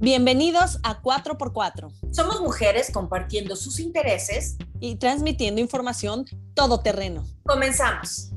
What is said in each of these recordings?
Bienvenidos a 4x4. Somos mujeres compartiendo sus intereses y transmitiendo información todoterreno. Comenzamos.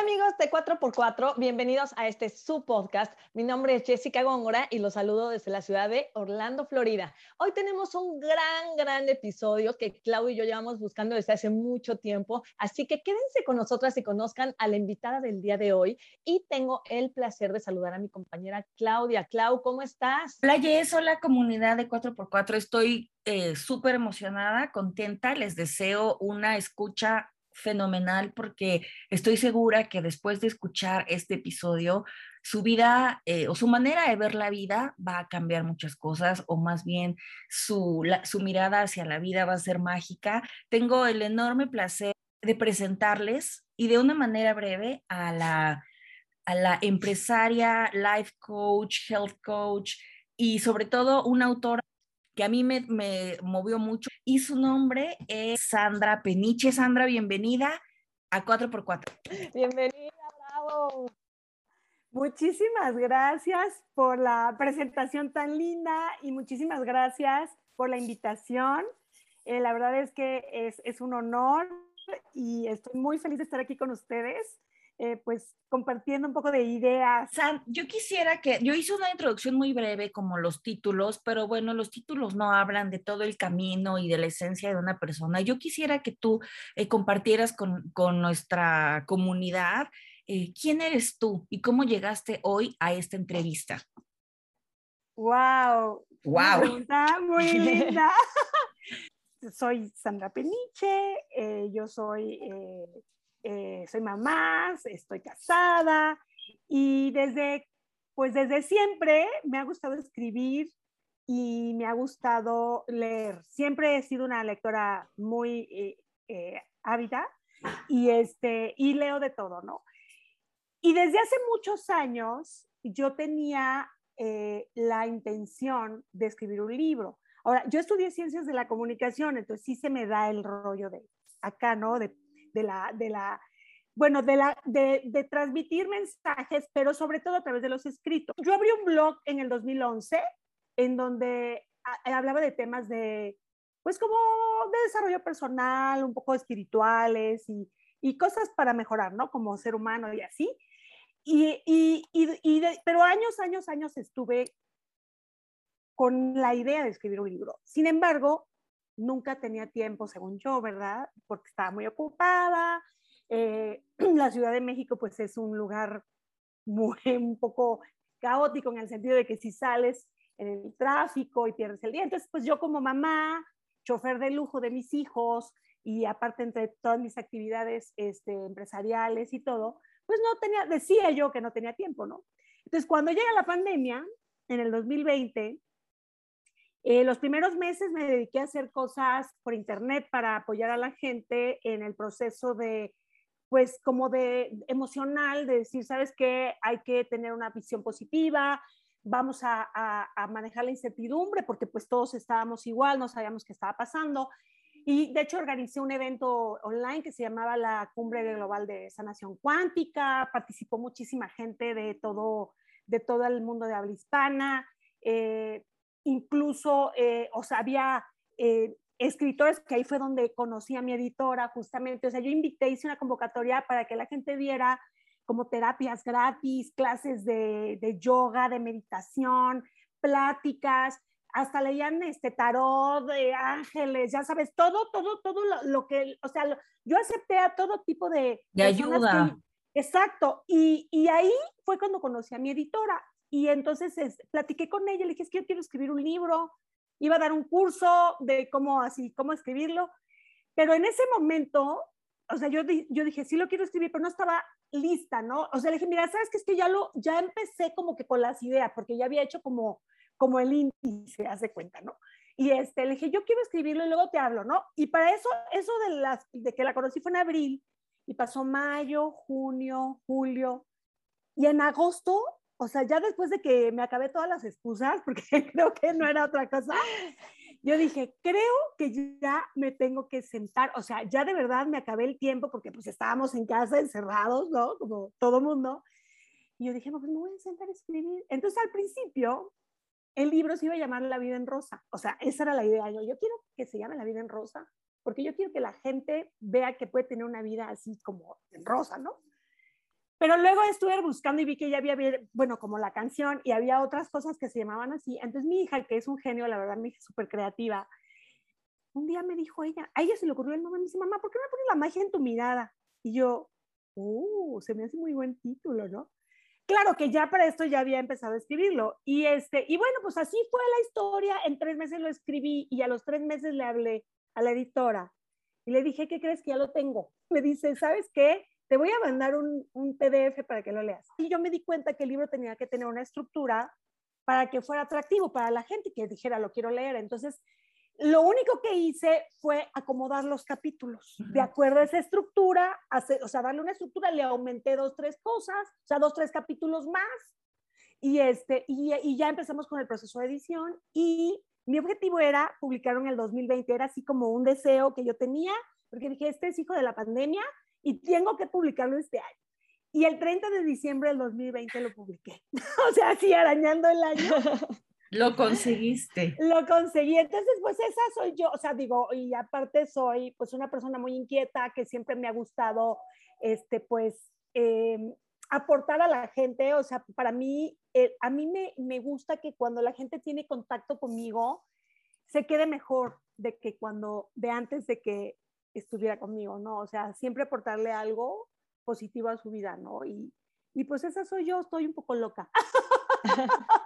Amigos de 4x4, bienvenidos a este su podcast. Mi nombre es Jessica Góngora y los saludo desde la ciudad de Orlando, Florida. Hoy tenemos un gran, gran episodio que Claudio y yo llevamos buscando desde hace mucho tiempo, así que quédense con nosotras y conozcan a la invitada del día de hoy. Y tengo el placer de saludar a mi compañera Claudia. Clau, ¿cómo estás? Hola Jess, hola comunidad de 4x4. Estoy eh, súper emocionada, contenta. Les deseo una escucha fenomenal porque estoy segura que después de escuchar este episodio, su vida eh, o su manera de ver la vida va a cambiar muchas cosas o más bien su, su mirada hacia la vida va a ser mágica. Tengo el enorme placer de presentarles y de una manera breve a la, a la empresaria, life coach, health coach y sobre todo una autora que a mí me, movió mucho y su nombre es Sandra Peniche. Sandra, bienvenida a 4x4. Bienvenida, bravo. Muchísimas gracias por la presentación tan linda y muchísimas gracias por la invitación. Eh, la verdad es que es, un honor y estoy muy feliz de estar aquí con ustedes. Eh, pues compartiendo un poco de ideas. San, yo quisiera que, yo hice una introducción muy breve como los títulos, pero bueno, los títulos no hablan de todo el camino y de la esencia de una persona. Yo quisiera que tú eh, compartieras con, con, nuestra comunidad eh, quién eres tú y cómo llegaste hoy a esta entrevista. ¡Wow! ¡Wow! Muy linda. soy Sandra Peniche, yo soy eh, soy mamá, estoy casada y desde, pues desde siempre me ha gustado escribir y me ha gustado leer. Siempre he sido una lectora muy eh, eh, ávida y, este, y leo de todo, ¿no? Y desde hace muchos años yo tenía la intención de escribir un libro. Ahora, yo estudié ciencias de la comunicación, entonces sí se me da el rollo de acá, ¿no? De de la, de la bueno, de, la, de, de, transmitir mensajes, pero sobre todo a través de los escritos. Yo abrí un blog en el 2011 en donde hablaba de temas de, pues como de desarrollo personal, un poco espirituales y, y cosas para mejorar, ¿no? Como ser humano y así. Y, y, y pero años, años, años estuve con la idea de escribir un libro. Sin embargo, nunca tenía tiempo, según yo, ¿verdad? Porque estaba muy ocupada. Eh, la Ciudad de México, pues es un lugar muy, un poco caótico en el sentido de que si sales en el tráfico y pierdes el día. Entonces, pues yo como mamá, chofer de lujo de mis hijos y aparte entre todas mis actividades este, empresariales y todo, pues no tenía, decía yo que no tenía tiempo, ¿no? Entonces, cuando llega la pandemia, en el 2020, eh, los primeros meses me dediqué a hacer cosas por internet para apoyar a la gente en el proceso de, pues como de emocional, de decir, sabes qué, hay que tener una visión positiva, vamos a, manejar la incertidumbre porque pues todos estábamos igual, no sabíamos qué estaba pasando. Y de hecho organicé un evento online que se llamaba la Cumbre Global de Sanación Cuántica, participó muchísima gente de todo, de todo el mundo de habla hispana. Eh, incluso, eh, o sea, había eh, escritores que ahí fue donde conocí a mi editora justamente, o sea, yo invité, hice una convocatoria para que la gente viera como terapias gratis, clases de, de yoga, de meditación, pláticas, hasta leían este tarot de ángeles, ya sabes, todo, todo, todo lo, que, o sea, yo acepté a todo tipo de... De ayuda. exacto, y, y, ahí fue cuando conocí a mi editora. Y entonces platiqué con ella, le dije, es que yo quiero escribir un libro, iba a dar un curso de cómo así, cómo escribirlo, pero en ese momento, o sea, yo, yo dije, sí lo quiero escribir, pero no estaba lista, ¿no? O sea, le dije, mira, ¿sabes qué? Es que ya lo, ya empecé como que con las ideas, porque ya había hecho como, como el índice, hace cuenta, ¿no? Y este, le dije, yo quiero escribirlo y luego te hablo, ¿no? Y para eso, eso de, las, de que la conocí fue en abril, y pasó mayo, junio, julio, y en agosto o sea, ya después de que me acabé todas las excusas, porque creo que no era otra cosa, yo dije, creo que ya me tengo que sentar, o sea, ya de verdad me acabé el tiempo porque pues estábamos en casa encerrados, ¿no? Como todo mundo. Y yo dije, pues me voy a sentar a escribir. Entonces al principio el libro se iba a llamar La vida en rosa. O sea, esa era la idea. Yo, yo quiero que se llame La vida en rosa, porque yo quiero que la gente vea que puede tener una vida así como en rosa, ¿no? Pero luego estuve buscando y vi que ya había, bueno, como la canción y había otras cosas que se llamaban así. Entonces mi hija, que es un genio, la verdad, mi hija súper creativa, un día me dijo ella, a ella se le ocurrió el nombre, me dice, mamá, ¿por qué no pones la magia en tu mirada? Y yo, oh, se me hace muy buen título, ¿no? Claro que ya para esto ya había empezado a escribirlo. Y, este, y bueno, pues así fue la historia. En tres meses lo escribí y a los tres meses le hablé a la editora y le dije, ¿qué crees que ya lo tengo? Me dice, ¿sabes qué? Te voy a mandar un, un PDF para que lo leas. Y yo me di cuenta que el libro tenía que tener una estructura para que fuera atractivo para la gente que dijera, lo quiero leer. Entonces, lo único que hice fue acomodar los capítulos. De acuerdo a esa estructura, o sea, darle una estructura, le aumenté dos, tres cosas, o sea, dos, tres capítulos más, y, este, y, y ya empezamos con el proceso de edición. Y mi objetivo era publicarlo en el 2020, era así como un deseo que yo tenía, porque dije, este es hijo de la pandemia y tengo que publicarlo este año. Y el 30 de diciembre del 2020 lo publiqué. o sea, así arañando el año. Lo conseguiste. Lo conseguí. Entonces, pues esa soy yo. O sea, digo, y aparte soy pues una persona muy inquieta que siempre me ha gustado, este, pues, em, aportar a la gente. O sea, para mí, eh, a mí me, me gusta que cuando la gente tiene contacto conmigo, se quede mejor de que cuando, de antes de que estuviera conmigo, ¿no? O sea, siempre aportarle algo positivo a su vida, ¿no? Y, y pues esa soy yo, estoy un poco loca.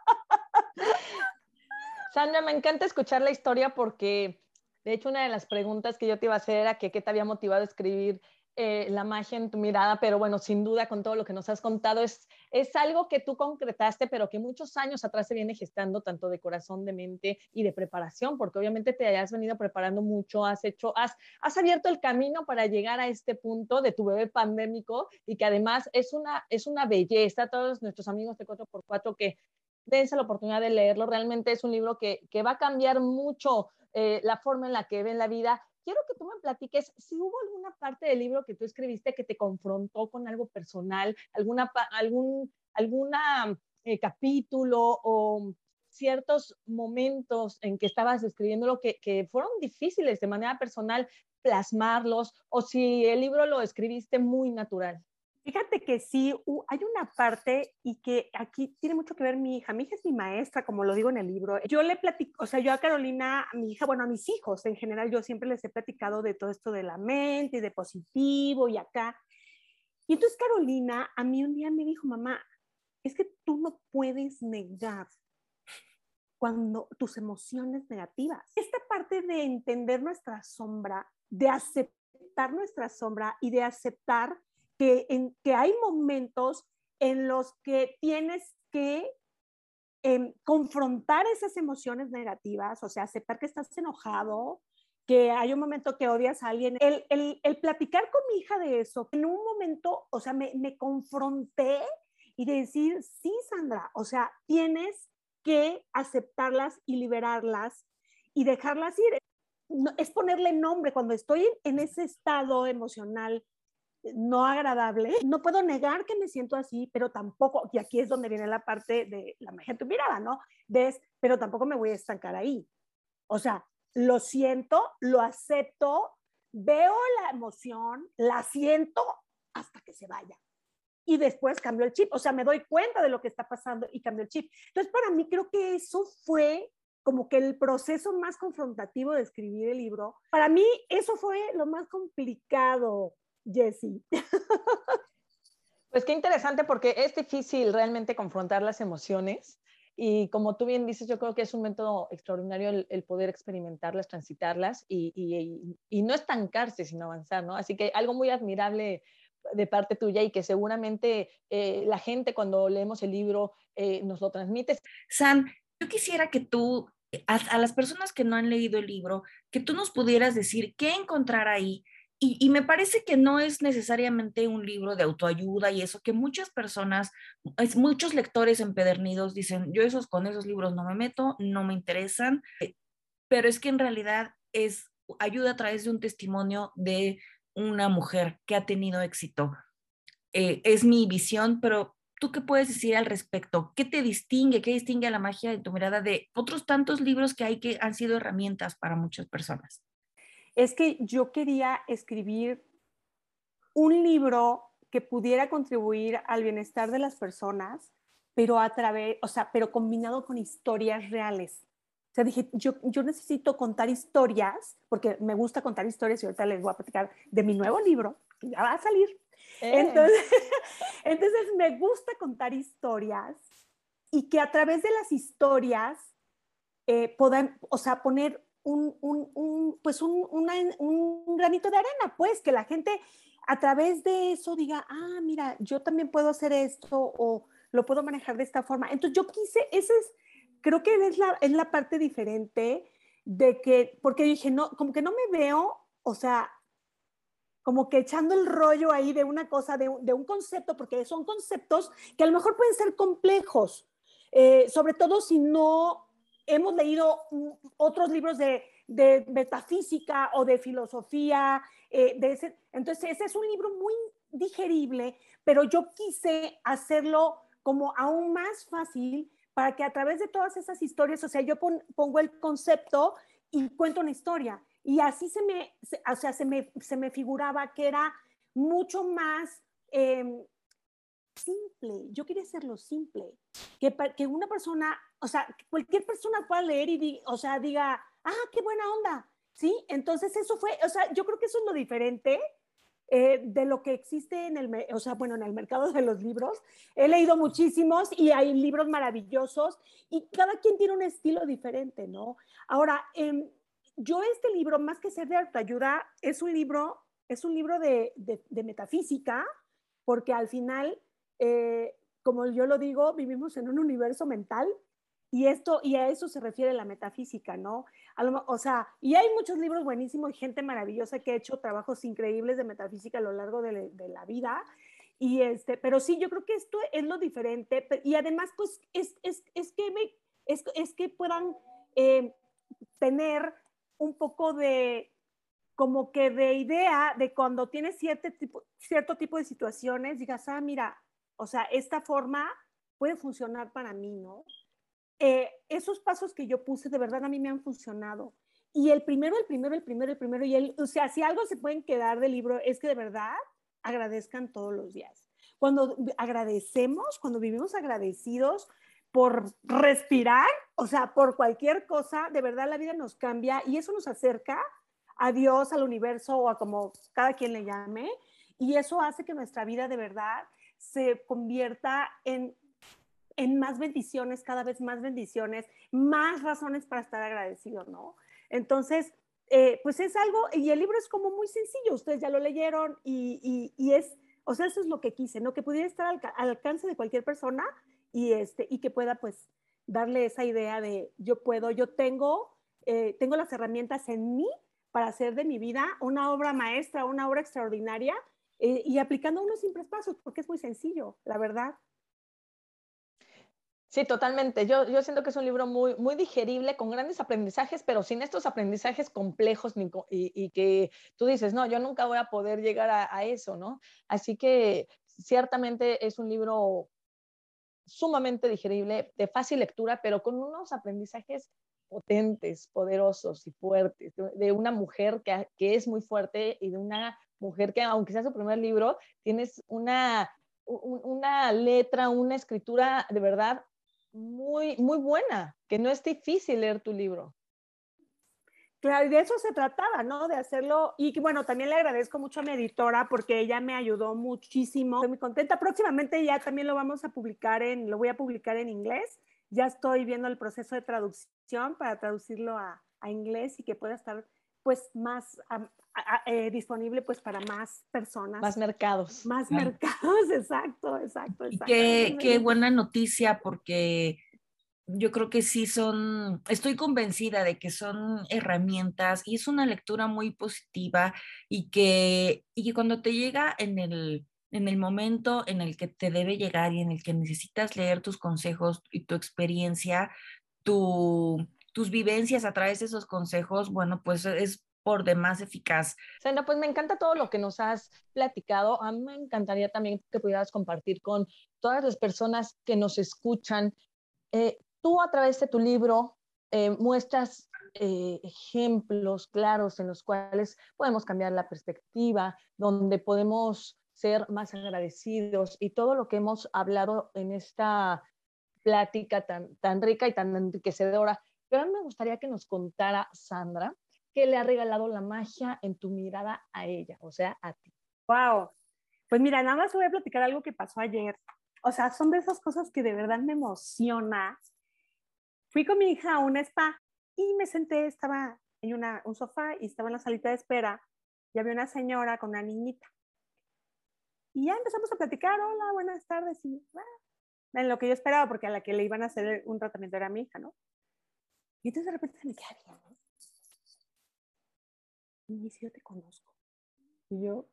Sandra, me encanta escuchar la historia porque, de hecho, una de las preguntas que yo te iba a hacer era que qué te había motivado a escribir eh, la magia en tu mirada, pero bueno, sin duda con todo lo que nos has contado, es, es algo que tú concretaste, pero que muchos años atrás se viene gestando, tanto de corazón, de mente y de preparación, porque obviamente te hayas venido preparando mucho, has hecho, has, has abierto el camino para llegar a este punto de tu bebé pandémico y que además es una, es una belleza, todos nuestros amigos de 4x4 que dense la oportunidad de leerlo. Realmente es un libro que, que va a cambiar mucho eh, la forma en la que ven la vida. Quiero que tú me platiques si hubo alguna parte del libro que tú escribiste que te confrontó con algo personal, alguna, algún alguna, eh, capítulo o ciertos momentos en que estabas escribiéndolo que, que fueron difíciles de manera personal plasmarlos o si el libro lo escribiste muy natural. Fíjate que sí, hay una parte y que aquí tiene mucho que ver mi hija. Mi hija es mi maestra, como lo digo en el libro. Yo le platico, o sea, yo a Carolina, a mi hija, bueno, a mis hijos en general, yo siempre les he platicado de todo esto de la mente y de positivo y acá. Y entonces Carolina a mí un día me dijo, mamá, es que tú no puedes negar cuando tus emociones negativas. Esta parte de entender nuestra sombra, de aceptar nuestra sombra y de aceptar que, en, que hay momentos en los que tienes que em, confrontar esas emociones negativas, o sea, aceptar que estás enojado, que hay un momento que odias a alguien. El, el, el platicar con mi hija de eso, en un momento, o sea, me, me confronté y decir, sí, Sandra, o sea, tienes que aceptarlas y liberarlas y dejarlas ir. es ponerle nombre cuando estoy en ese estado emocional no agradable. No puedo negar que me siento así, pero tampoco, y aquí es donde viene la parte de la magia de tu mirada, ¿no? Ves, pero tampoco me voy a estancar ahí. O sea, lo siento, lo acepto, veo la emoción, la siento hasta que se vaya. Y después cambio el chip, o sea, me doy cuenta de lo que está pasando y cambio el chip. Entonces, para mí creo que eso fue como que el proceso más confrontativo de escribir el libro. Para mí eso fue lo más complicado, Jessie. Pues qué interesante porque es difícil realmente confrontar las emociones y como tú bien dices, yo creo que es un método extraordinario el, poder experimentarlas, transitarlas y, y, y, no estancarse, sino avanzar, ¿no? Así que algo muy admirable de parte tuya y que seguramente eh, la gente cuando leemos el libro eh, nos lo transmite. San, yo quisiera que tú, a, a, las personas que no han leído el libro, que tú nos pudieras decir qué encontrar ahí y, me parece que no es necesariamente un libro de autoayuda y eso, que muchas personas, es, muchos lectores empedernidos dicen, yo esos con esos libros no me meto, no me interesan, eh, pero es que en realidad es ayuda a través de un testimonio de una mujer que ha tenido éxito. Eh, es mi visión, pero ¿tú qué puedes decir al respecto? ¿Qué te distingue? ¿Qué distingue a la magia de tu mirada de otros tantos libros que hay que han sido herramientas para muchas personas? Es que yo quería escribir un libro que pudiera contribuir al bienestar de las personas, pero a través, o sea, pero combinado con historias reales. O sea, dije, yo, yo necesito contar historias, porque me gusta contar historias y ahorita les voy a platicar de mi nuevo libro, que ya va a salir. Eh. Entonces, entonces, me gusta contar historias y que a través de las historias eh, puedan, o sea, poner un, un, un pues un, una, un granito de arena, pues, que la gente a través de eso diga, ah, mira, yo también puedo hacer esto o lo puedo manejar de esta forma. Entonces yo quise, ese es creo que es la, es la parte diferente de que, porque dije, no, como que no me veo, o sea, como que echando el rollo ahí de una cosa, de, de un concepto, porque son conceptos que a lo mejor pueden ser complejos, eh, sobre todo si no hemos leído otros libros de, de metafísica o de filosofía. Eh, de ese, entonces, ese es un libro muy digerible, pero yo quise hacerlo como aún más fácil para que a través de todas esas historias, o sea, yo pongo el concepto y cuento una historia. Y así se me, o sea, se me, se me figuraba que era mucho más em, simple. Yo quería hacerlo simple. Que, que una persona, o sea, cualquier persona pueda leer y, o sea, diga, ah, qué buena onda. ¿Sí? Entonces eso fue, o sea, yo creo que eso es lo diferente eh, de lo que existe en el, o sea, bueno, en el mercado de los libros. He leído muchísimos y hay libros maravillosos y cada quien tiene un estilo diferente, ¿no? Ahora, em, yo este libro, más que ser de autoayuda, es un libro, es un libro de, metafísica, porque al final, eh, como yo lo digo, vivimos en un universo mental y esto, y a eso se refiere la metafísica, ¿no? o sea, y hay muchos libros buenísimos y gente maravillosa que ha hecho trabajos increíbles de metafísica a lo largo de, la vida. Y este, pero sí, yo creo que esto es lo diferente. Y además, pues, es, es, es que, me, es, es, que puedan eh, tener un poco de, como que de idea de cuando tienes cierto tipo, cierto tipo de situaciones, digas, ah, mira, o sea, esta forma puede funcionar para mí, ¿no? Eh, esos pasos que yo puse de verdad a mí me han funcionado. Y el primero, el primero, el primero, el primero, y el, o sea, si algo se pueden quedar del libro es que de verdad agradezcan todos los días. Cuando agradecemos, cuando vivimos agradecidos por respirar, o sea, por cualquier cosa, de verdad la vida nos cambia y eso nos acerca a Dios, al universo o a como cada quien le llame. Y eso hace que nuestra vida de verdad se convierta en en más bendiciones, cada vez más bendiciones, más razones para estar agradecido, ¿no? Entonces, eh, pues es algo, y el libro es como muy sencillo, ustedes ya lo leyeron y, y, es, o sea, eso es lo que quise, ¿no? Que pudiera estar al, alcance de cualquier persona y, este, y que pueda pues darle esa idea de yo puedo, yo tengo, eh, tengo las herramientas en mí para hacer de mi vida una obra maestra, una obra extraordinaria eh, y aplicando unos simples pasos, porque es muy sencillo, la verdad. Sí, totalmente. Yo, yo siento que es un libro muy, muy digerible, con grandes aprendizajes, pero sin estos aprendizajes complejos y, y, que tú dices, no, yo nunca voy a poder llegar a, eso, ¿no? Así que ciertamente es un libro sumamente digerible, de fácil lectura, pero con unos aprendizajes potentes, poderosos y fuertes, de, una mujer que, que, es muy fuerte y de una mujer que, aunque sea su primer libro, tienes una, una letra, una escritura de verdad muy, muy buena, que no es difícil leer tu libro. Claro, y de eso se trataba, ¿no? De hacerlo. Y bueno, también le agradezco mucho a mi editora porque ella me ayudó muchísimo. Estoy muy contenta. Próximamente ya también lo vamos a publicar en, lo voy a publicar en inglés. Ya estoy viendo el proceso de traducción para traducirlo a, a inglés y que pueda estar pues más eh, disponible pues para más personas. Más mercados. Más mercados, exacto, exacto. exacto. Qué, qué buena noticia porque yo creo que sí son, estoy convencida de que son herramientas y es una lectura muy positiva y que, y que cuando te llega en el, en el momento en el que te debe llegar y en el que necesitas leer tus consejos y tu experiencia, tu, tus vivencias a través de esos consejos, bueno, pues es por demás eficaz. Sandra, pues me encanta todo lo que nos has platicado. A mí me encantaría también que pudieras compartir con todas las personas que nos escuchan. Eh, tú a través de tu libro eh, muestras eh, ejemplos claros en los cuales podemos cambiar la perspectiva, donde podemos ser más agradecidos y todo lo que hemos hablado en esta plática tan, tan rica y tan enriquecedora. Pero a mí me gustaría que nos contara Sandra qué le ha regalado la magia en tu mirada a ella, o sea, a ti. Wow. Pues mira, nada más voy a platicar algo que pasó ayer. O sea, son de esas cosas que de verdad me emociona. Fui con mi hija a un spa y me senté, estaba en una, un sofá y estaba en la salita de espera y había una señora con una niñita. Y ya empezamos a platicar, hola, buenas tardes. Ah, en lo que yo esperaba, porque a la que le iban a hacer un tratamiento era mi hija, ¿no? Y entonces de repente se me queda bien. Y dice, yo te conozco. Y yo,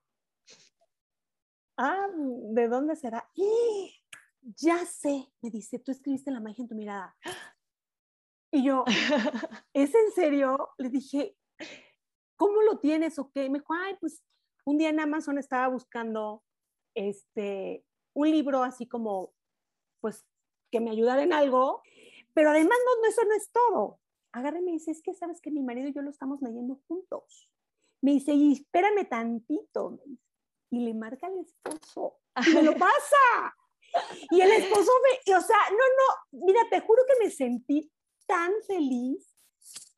ah, ¿de dónde será? ¡Y! Ya sé, me dice, tú escribiste la magia en tu mirada. Y yo, ¿es en serio? Le dije, ¿cómo lo tienes o qué? Me dijo, ay, pues un día en Amazon estaba buscando este, un libro así como, pues, que me ayudara en algo, pero además no, eso no es todo. Agarre y me dice, es que sabes que mi marido y yo lo estamos leyendo juntos. Me dice, y espérame tantito. Y le marca al esposo. Y me lo pasa. Y el esposo me, o sea, no, no, mira, te juro que me sentí tan feliz,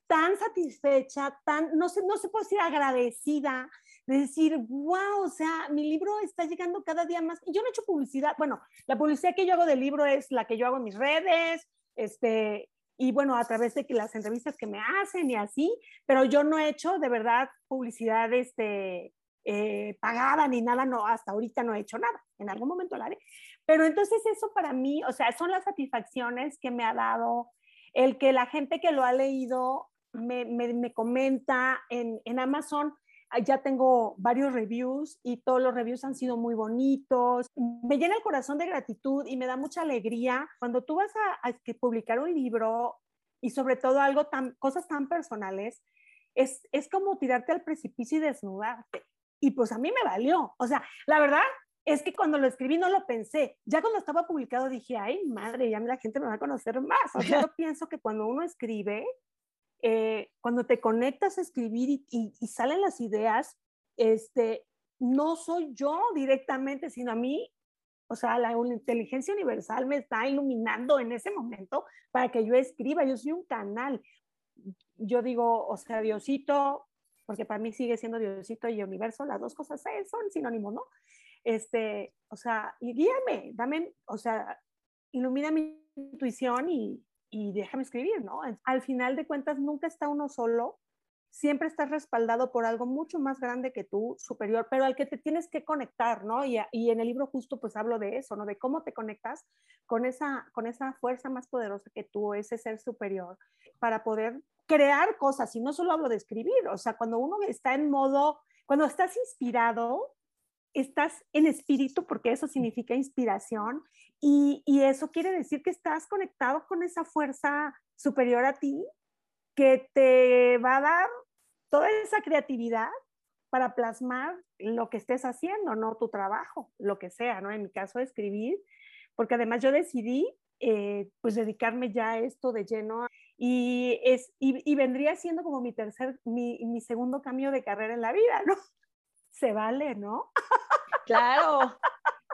tan satisfecha, tan, no sé, no se puede decir agradecida, de decir, wow, o sea, mi libro está llegando cada día más. Y yo no he hecho publicidad, bueno, la publicidad que yo hago del libro es la que yo hago en mis redes, este, y bueno, a través de las entrevistas que me hacen y así, pero yo no he hecho de verdad publicidad este, eh, pagada ni nada, no, hasta ahorita no he hecho nada, en algún momento lo haré. Pero entonces eso para mí, o sea, son las satisfacciones que me ha dado el que la gente que lo ha leído me, me, me comenta en, en Amazon, ya tengo varios reviews y todos los reviews han sido muy bonitos. Me llena el corazón de gratitud y me da mucha alegría cuando tú vas a, a publicar un libro y sobre todo algo tan, cosas tan personales, es, es como tirarte al precipicio y desnudarte. Y pues a mí me valió. O sea, la verdad es que cuando lo escribí no lo pensé. Ya cuando estaba publicado dije, ay, madre, ya la gente me va a conocer más. O sea, yo pienso que cuando uno escribe, eh, cuando te conectas a escribir y, salen las ideas, este, no soy yo directamente, sino a mí, o sea, la inteligencia universal me está iluminando en ese momento para que yo escriba, yo soy un canal. Yo digo, o sea, Diosito, porque para mí sigue siendo Diosito y universo, las dos cosas son sinónimos, ¿no? Este, o sea, y guíame, dame, o sea, ilumina mi intuición y, y déjame escribir, ¿no? Al final de cuentas, nunca está uno solo, siempre estás respaldado por algo mucho más grande que tú, superior, pero al que te tienes que conectar, ¿no? Y, y, en el libro justo pues hablo de eso, ¿no? De cómo te conectas con esa, con esa fuerza más poderosa que tú, ese ser superior, para poder crear cosas. Y no solo hablo de escribir, o sea, cuando uno está en modo, cuando estás inspirado, estás en espíritu, porque eso significa inspiración, y, eso quiere decir que estás conectado con esa fuerza superior a ti que te va a dar toda esa creatividad para plasmar lo que estés haciendo, no tu trabajo, lo que sea, ¿no? En mi caso, escribir, porque además yo decidí eh, pues dedicarme ya a esto de lleno y, es, y, vendría siendo como mi tercer, mi, mi segundo cambio de carrera en la vida, ¿no? Se vale, ¿no? Claro.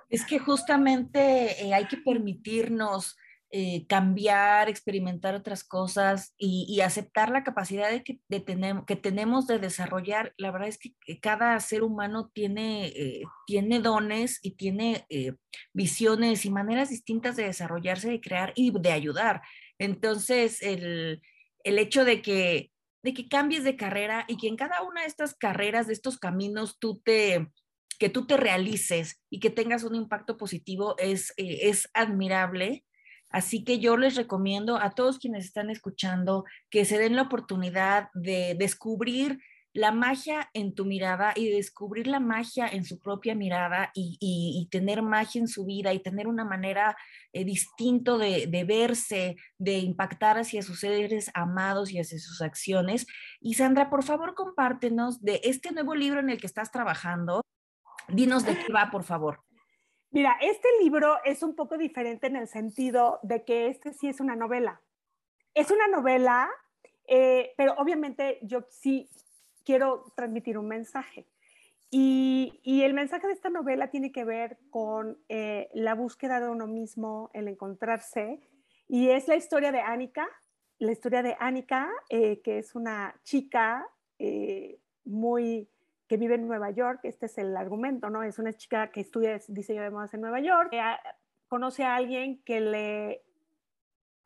Es que justamente eh, hay que permitirnos eh, cambiar, experimentar otras cosas y, aceptar la capacidad que tenemos de desarrollar. La verdad es que cada ser humano tiene, eh, tiene dones y tiene visiones y maneras distintas de desarrollarse, de crear y de ayudar. Entonces, el, el hecho de que, de que cambies de carrera y que en cada una de estas carreras, de estos caminos, tú te que tú te realices y que tengas un impacto positivo es, eh, es admirable. Así que yo les recomiendo a todos quienes están escuchando que se den la oportunidad de descubrir la magia en tu mirada y descubrir la magia en su propia mirada y, tener magia en su vida y tener una manera eh, distinto de, de, verse, de impactar hacia sus seres amados y hacia sus acciones. Y Sandra, por favor, compártenos de este nuevo libro en el que estás trabajando. Dinos de qué va, por favor. Mira, este libro es un poco diferente en el sentido de que este sí es una novela. Es una novela, eh, pero obviamente yo sí quiero transmitir un mensaje. Y, el mensaje de esta novela tiene que ver con eh, la búsqueda de uno mismo, el encontrarse. Y es la historia de Annika, la historia de Annika, eh, que es una chica muy que vive en Nueva York, este es el argumento, ¿no? Es una chica que estudia diseño de modas en Nueva York, conoce a alguien que le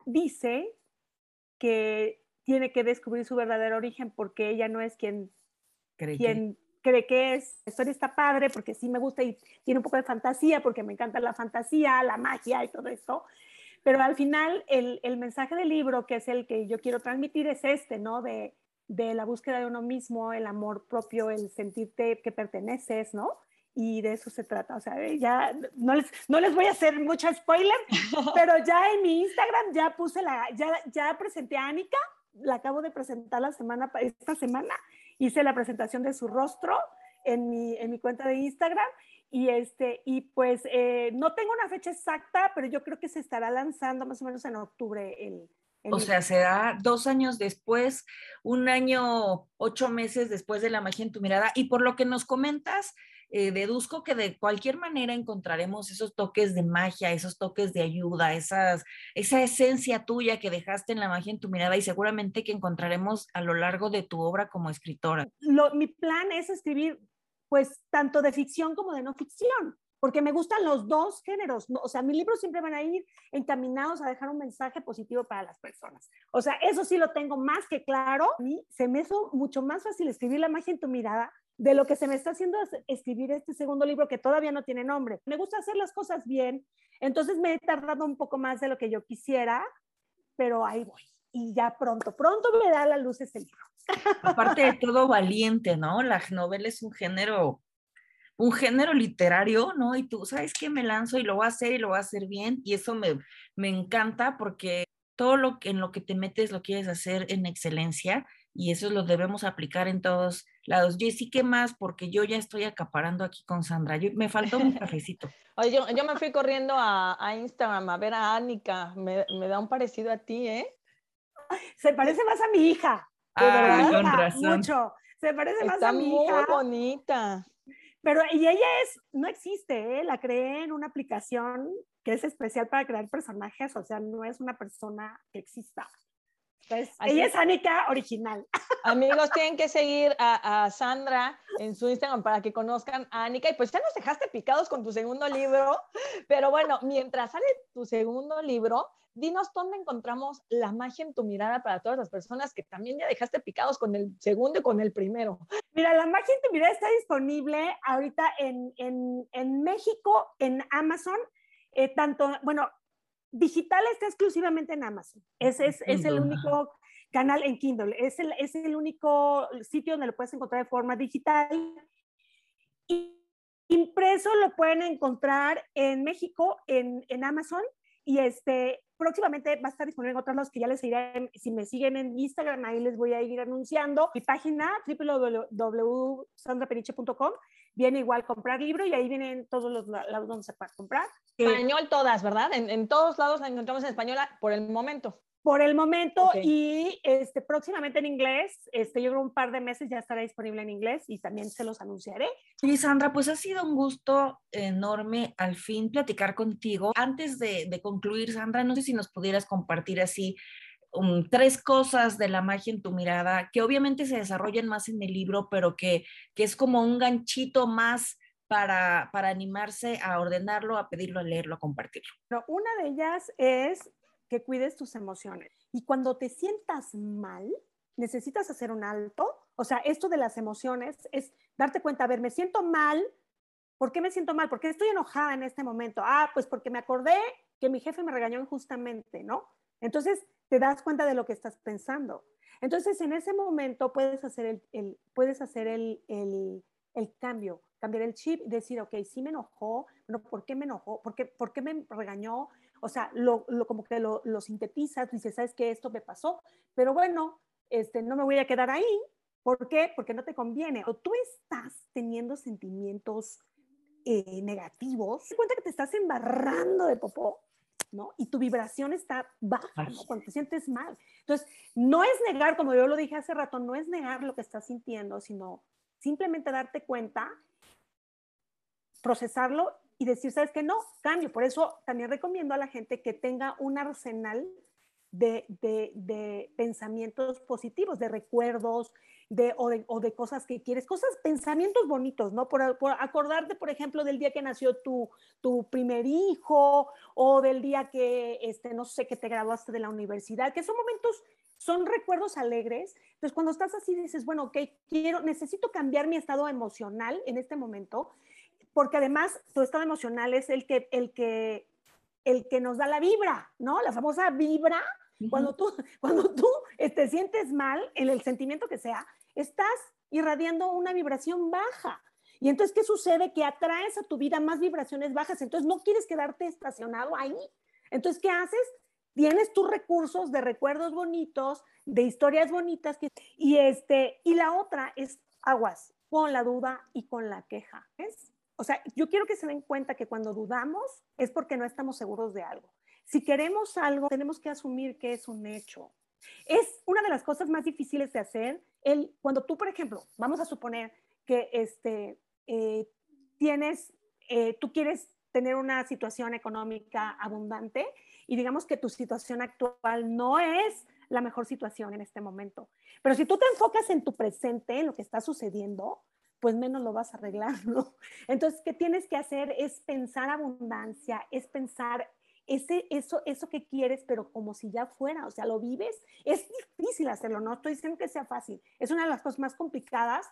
dice que tiene que descubrir su verdadero origen porque ella no es quien, cree, quien que... cree que es. La historia está padre porque sí me gusta y tiene un poco de fantasía porque me encanta la fantasía, la magia y todo esto. Pero al final el, el mensaje del libro, que es el que yo quiero transmitir, es este, ¿no? De, de la búsqueda de uno mismo, el amor propio, el sentirte que perteneces, ¿no? Y de eso se trata. O sea, ya no les, no les voy a hacer mucho spoiler, pero ya en mi Instagram ya puse la, ya, ya presenté a Annika, la acabo de presentar la semana, esta semana, hice la presentación de su rostro en mi, en mi cuenta de Instagram y, este, y pues eh, no tengo una fecha exacta, pero yo creo que se estará lanzando más o menos en octubre el, o sea, se da dos años después, un año, ocho meses después de la magia en tu mirada. Y por lo que nos comentas, eh, deduzco que de cualquier manera encontraremos esos toques de magia, esos toques de ayuda, esas, esa esencia tuya que dejaste en la magia en tu mirada y seguramente que encontraremos a lo largo de tu obra como escritora. mi plan es escribir pues tanto de ficción como de no ficción porque me gustan los dos géneros. O sea, mis libros siempre van a ir encaminados a dejar un mensaje positivo para las personas. O sea, eso sí lo tengo más que claro. A mí se me hizo mucho más fácil escribir La magia en tu mirada de lo que se me está haciendo escribir este segundo libro que todavía no tiene nombre. Me gusta hacer las cosas bien, entonces me he tardado un poco más de lo que yo quisiera, pero ahí voy. Y ya pronto, pronto me da la luz ese libro. Aparte de todo valiente, ¿no? La novela es un género un género literario, ¿no? Y tú, ¿sabes qué? Me lanzo y lo voy a hacer y lo voy a hacer bien. Y eso me, me encanta porque todo lo que, en lo que te metes lo quieres hacer en excelencia y eso lo debemos aplicar en todos lados. Jessy, ¿qué más? Porque yo ya estoy acaparando aquí con Sandra. me faltó un cafecito. Oye, yo, yo, me fui corriendo a, a, Instagram a ver a Annika. Me, me, da un parecido a ti, ¿eh? Se parece más a mi hija. Ah, con razón. Mucho. Se parece más a mi hija. Muy bonita. Pero y ella es, no existe, ¿eh? la creé en una aplicación que es especial para crear personajes, o sea, no es una persona que exista. Entonces, ella es Anika original. Amigos, tienen que seguir a, a, Sandra en su Instagram para que conozcan a Anika. Y pues ya nos dejaste picados con tu segundo libro, pero bueno, mientras sale tu segundo libro, dinos dónde encontramos la magia en tu mirada para todas las personas que también ya dejaste picados con el segundo y con el primero. Mira, la magia en tu mirada está disponible ahorita en, en, en México, en Amazon, eh, tanto, bueno, digital está exclusivamente en Amazon. Ese es, es el único canal en Kindle, es el, es el único sitio donde lo puedes encontrar de forma digital. Y impreso lo pueden encontrar en México, en, en Amazon, y este, próximamente va a estar disponible en otros lados que ya les iré, si me siguen en Instagram, ahí les voy a ir anunciando. Mi página www.sandraperiche.com viene igual comprar libro y ahí vienen todos los lados donde se puede comprar. Español todas, ¿verdad? En, todos lados la encontramos en español por el momento por el momento y este, próximamente en inglés, este, yo creo un par de meses ya estará disponible en inglés y también se los anunciaré. Sí, Sandra, pues ha sido un gusto enorme al fin platicar contigo. Antes de, de concluir, Sandra, no sé si nos pudieras compartir así um, tres cosas de la magia en tu mirada, que obviamente se desarrollan más en el libro, pero que, que es como un ganchito más para, para, animarse a ordenarlo, a pedirlo, a leerlo, a compartirlo. Una de ellas es que cuides tus emociones. Y cuando te sientas mal, necesitas hacer un alto. O sea, esto de las emociones es darte cuenta, a ver, me siento mal. ¿Por qué me siento mal? ¿Por qué estoy enojada en este momento? Ah, pues porque me acordé que mi jefe me regañó injustamente, ¿no? Entonces, te das cuenta de lo que estás pensando. Entonces, en ese momento puedes hacer el, puedes hacer el, el, el, cambio, cambiar el chip y decir, ok, sí me enojó, no, ¿por qué me enojó? ¿Por qué, por qué me regañó? O sea, lo, lo como que lo, lo, sintetizas, dices, ¿sabes qué? Esto me pasó, pero bueno, este, no me voy a quedar ahí. ¿Por qué? Porque no te conviene. O tú estás teniendo sentimientos eh, negativos, te cuenta que te estás embarrando de popó, ¿no? Y tu vibración está baja, ¿no? Cuando te sientes mal. Entonces, no es negar, como yo lo dije hace rato, no es negar lo que estás sintiendo, sino simplemente darte cuenta, procesarlo y decir, ¿sabes qué? No, cambio. Por eso también recomiendo a la gente que tenga un arsenal de, de, pensamientos positivos, de recuerdos, de, o, de, o, de, cosas que quieres, cosas, pensamientos bonitos, ¿no? Por, por, acordarte, por ejemplo, del día que nació tu, tu primer hijo o del día que, este, no sé, que te graduaste de la universidad, que son momentos, son recuerdos alegres. Entonces, cuando estás así, dices, bueno, ok, quiero, necesito cambiar mi estado emocional en este momento, porque además tu estado emocional es el que, el que, el que nos da la vibra, ¿no? La famosa vibra cuando tú, cuando tú te este, sientes mal, en el sentimiento que sea, estás irradiando una vibración baja. Y entonces, ¿qué sucede? Que atraes a tu vida más vibraciones bajas. Entonces, no quieres quedarte estacionado ahí. Entonces, ¿qué haces? Tienes tus recursos de recuerdos bonitos, de historias bonitas. Que, y, este, y la otra es aguas con la duda y con la queja. ¿ves? O sea, yo quiero que se den cuenta que cuando dudamos es porque no estamos seguros de algo. Si queremos algo, tenemos que asumir que es un hecho. Es una de las cosas más difíciles de hacer. Cuando tú, por ejemplo, vamos a suponer que este, eh, tienes, eh, tú quieres tener una situación económica abundante y digamos que tu situación actual no es la mejor situación en este momento. Pero si tú te enfocas en tu presente, en lo que está sucediendo, pues menos lo vas a arreglar, ¿no? Entonces, ¿qué tienes que hacer? Es pensar abundancia, es pensar ese, eso, eso que quieres, pero como si ya fuera, o sea, lo vives, es difícil hacerlo, no estoy diciendo que sea fácil, es una de las cosas más complicadas,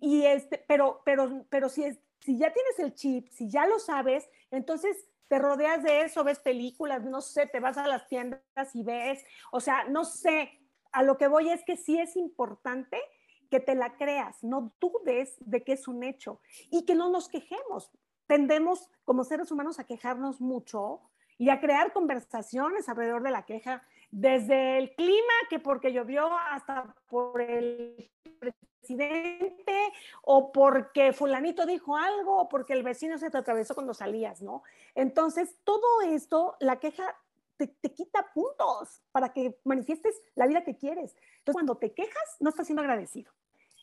y este, pero, pero, pero si, es, si ya tienes el chip, si ya lo sabes, entonces te rodeas de eso, ves películas, no sé, te vas a las tiendas y ves, o sea, no sé, a lo que voy es que sí es importante que te la creas, no dudes de que es un hecho y que no nos quejemos. Tendemos como seres humanos a quejarnos mucho, y a crear conversaciones alrededor de la queja, desde el clima, que porque llovió, hasta por el presidente, o porque fulanito dijo algo, o porque el vecino se te atravesó cuando salías, ¿no? Entonces, todo esto, la queja te, te, quita puntos para que manifiestes la vida que quieres. Entonces, cuando te quejas, no estás siendo agradecido.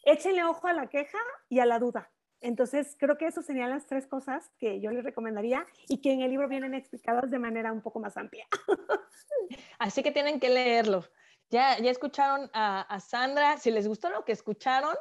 Échenle ojo a la queja y a la duda. Entonces, creo que esas serían las tres cosas que yo les recomendaría y que en el libro vienen explicadas de manera un poco más amplia. Así que tienen que leerlo. Ya, ya escucharon a, a, Sandra. Si les gustó lo que escucharon,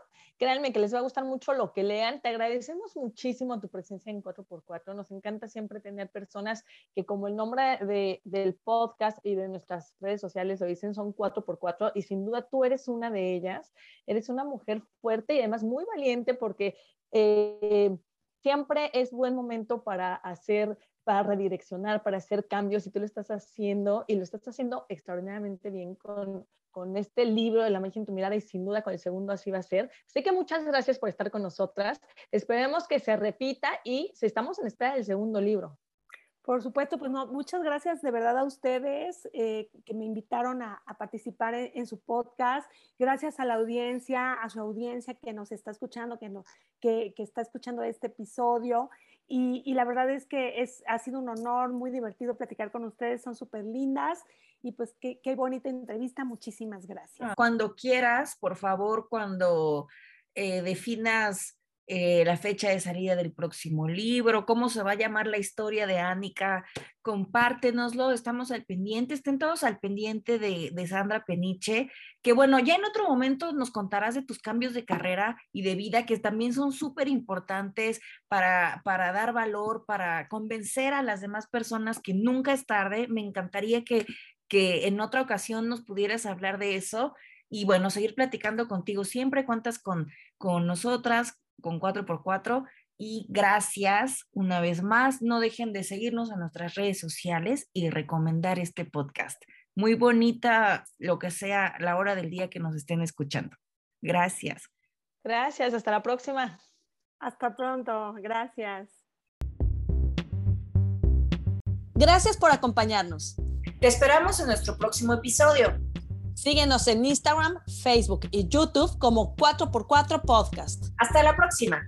créanme que les va a gustar mucho lo que lean. Te agradecemos muchísimo tu presencia en 4x4. Nos encanta siempre tener personas que, como el nombre de, del podcast y de nuestras redes sociales lo dicen, son 4x4. Y sin duda tú eres una de ellas. Eres una mujer fuerte y además muy valiente porque eh, siempre es buen momento para hacer, para redireccionar, para hacer cambios, y tú lo estás haciendo y lo estás haciendo extraordinariamente bien con, con este libro de la magia en tu mirada y sin duda con el segundo así va a ser. Así que muchas gracias por estar con nosotras. Esperemos que se repita y si estamos en espera del segundo libro. Por supuesto, pues muchas gracias de verdad a ustedes eh, que me invitaron a, a participar en, en, su podcast. Gracias a la audiencia, a su audiencia que nos está escuchando, que, no, que, que está escuchando este episodio. Y, la verdad es que es, ha sido un honor, muy divertido platicar con ustedes, son súper lindas. Y pues qué, qué bonita entrevista, muchísimas gracias. Cuando quieras, por favor, cuando eh, definas eh, la fecha de salida del próximo libro, cómo se va a llamar la historia de Ánica, compártenoslo, estamos al pendiente, estén todos al pendiente de, de, Sandra Peniche, que bueno, ya en otro momento nos contarás de tus cambios de carrera y de vida, que también son súper importantes para, para dar valor, para convencer a las demás personas que nunca es tarde. Me encantaría que, que en otra ocasión nos pudieras hablar de eso y bueno, seguir platicando contigo siempre, cuentas con, con nosotras, con 4x4 y gracias una vez más. No dejen de seguirnos en nuestras redes sociales y recomendar este podcast. muy bonita lo que sea la hora del día que nos estén escuchando. Gracias. Gracias, hasta la próxima. Hasta pronto, gracias. Gracias por acompañarnos. Te esperamos en nuestro próximo episodio. Síguenos en Instagram, Facebook y YouTube como 4x4 Podcast. Hasta la próxima.